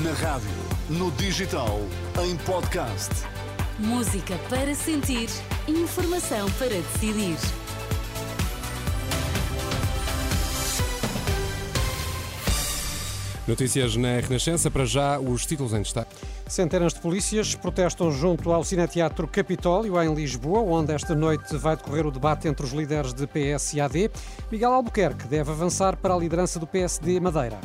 Na rádio, no digital, em podcast. Música para sentir, informação para decidir. Notícias na Renascença, para já os títulos em destaque. Centenas de polícias protestam junto ao Cineteatro Capitólio, em Lisboa, onde esta noite vai decorrer o debate entre os líderes de PS e AD. Miguel Albuquerque deve avançar para a liderança do PSD Madeira.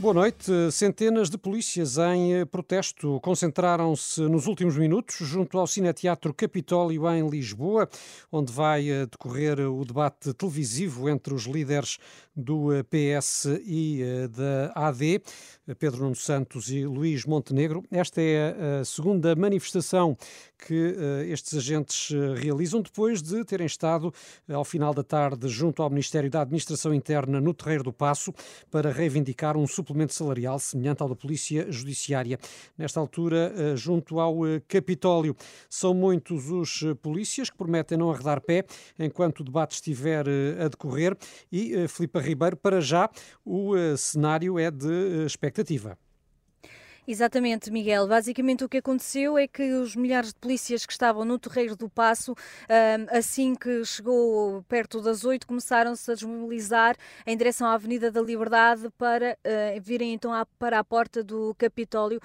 Boa noite. Centenas de polícias em eh, protesto concentraram-se nos últimos minutos junto ao Cineteatro Capitólio em Lisboa, onde vai eh, decorrer o debate televisivo entre os líderes do eh, PS e da AD, Pedro Nuno Santos e Luís Montenegro. Esta é a segunda manifestação que estes agentes realizam depois de terem estado ao final da tarde junto ao Ministério da Administração Interna no Terreiro do Passo para reivindicar um suplemento suplemento salarial semelhante ao da Polícia Judiciária. Nesta altura, eh, junto ao eh, Capitólio, são muitos os eh, polícias que prometem não arredar pé enquanto o debate estiver a decorrer e, Filipe Ribeiro, para já, o cenário é de expectativa. Exatamente, Miguel. Basicamente o que aconteceu é que os milhares de polícias que estavam no Terreiro do Passo, assim que chegou perto das oito, começaram-se a desmobilizar em direção à Avenida da Liberdade para uh, virem então para a porta do Capitólio.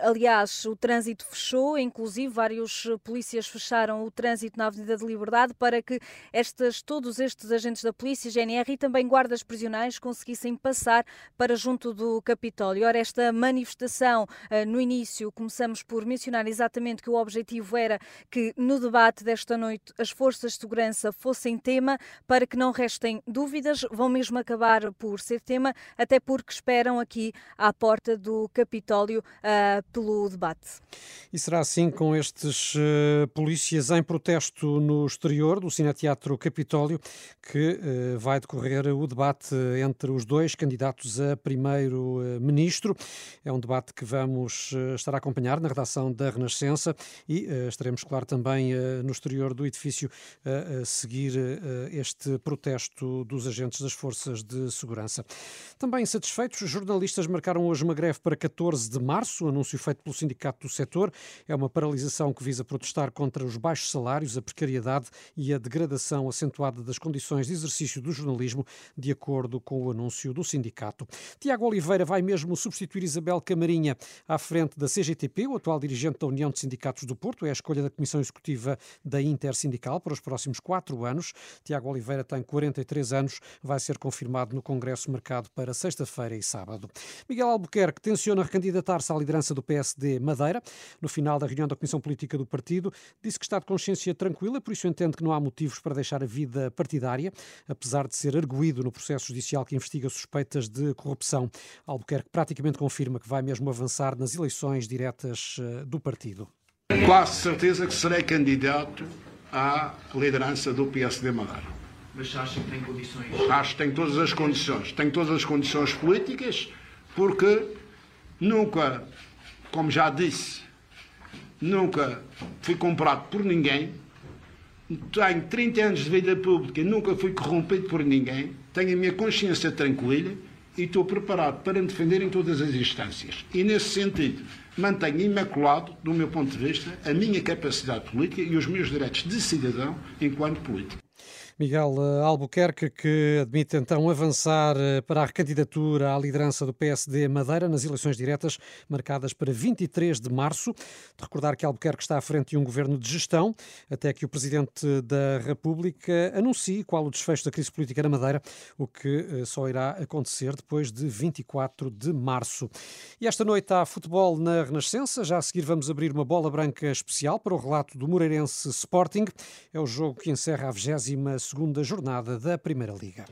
aliás, o trânsito fechou, inclusive vários polícias fecharam o trânsito na Avenida da Liberdade para que estas, todos estes agentes da polícia, GNR e também guardas prisionais conseguissem passar para junto do Capitólio. Ora, esta manifestação então, no início, começamos por mencionar exatamente que o objetivo era que no debate desta noite as forças de segurança fossem tema, para que não restem dúvidas, vão mesmo acabar por ser tema, até porque esperam aqui à porta do Capitólio uh, pelo debate. E será assim com estes uh, polícias em protesto no exterior do Cineteatro Capitólio que uh, vai decorrer o debate entre os dois candidatos a primeiro-ministro. É um debate que que vamos eh, estar a acompanhar na redação da Renascença e uh, estaremos, claro, também uh, no exterior do edifício a seguir este protesto dos agentes das forças de segurança. Também satisfeitos, os jornalistas marcaram hoje uma greve para 14 de março, anúncio feito pelo Sindicato do Setor. É uma paralisação que visa protestar contra os baixos salários, a precariedade e a degradação acentuada das condições de exercício do jornalismo, de acordo com o anúncio do sindicato. Tiago Oliveira vai mesmo substituir Isabel Camarinha à frente da CGTP, o atual dirigente da União de Sindicatos do Porto, é a escolha da Comissão Executiva da Intersindical para os próximos quatro anos. Tiago Oliveira tem 43 anos, vai ser confirmado no Congresso marcado para sexta-feira e sábado. Miguel Albuquerque tenciona recandidatar-se à liderança do PSD Madeira. No final da reunião da Comissão Política do partido, disse que está de consciência tranquila, por isso entende que não há motivos para deixar a vida partidária, apesar de ser arguído no processo judicial que investiga suspeitas de corrupção. Albuquerque praticamente confirma que vai mesmo avançar nas eleições diretas eh, do partido. Quase certeza que serei candidato à liderança do PSD Madeira. Mas acha que tem condições? Acho que tem todas as condições. Tem todas as condições políticas, porque nunca, como já disse, nunca fui comprado por ninguém. Tenho 30 anos de vida pública, nunca fui corrompido por ninguém. Tenho a minha consciência tranquila e estou preparado para me defender em todas as instâncias. E, nesse sentido, mantenho imaculado, do meu ponto de vista, a minha capacidade política e os meus direitos de cidadão enquanto político. Miguel eh, Albuquerque, que admite então avançar eh, para a recandidatura à liderança do PSD Madeira nas eleições diretas marcadas para 23 de março. De recordar que Albuquerque está à frente de um governo de gestão, até que o Presidente da República anuncie qual o desfecho da crise política na Madeira, o que eh, só irá acontecer depois de 24 de março. E esta noite há futebol na Renascença. Já a seguir vamos abrir uma bola branca especial para o relato do Moreirense Sporting. É o jogo que encerra a 20 segunda jornada da Primeira Liga.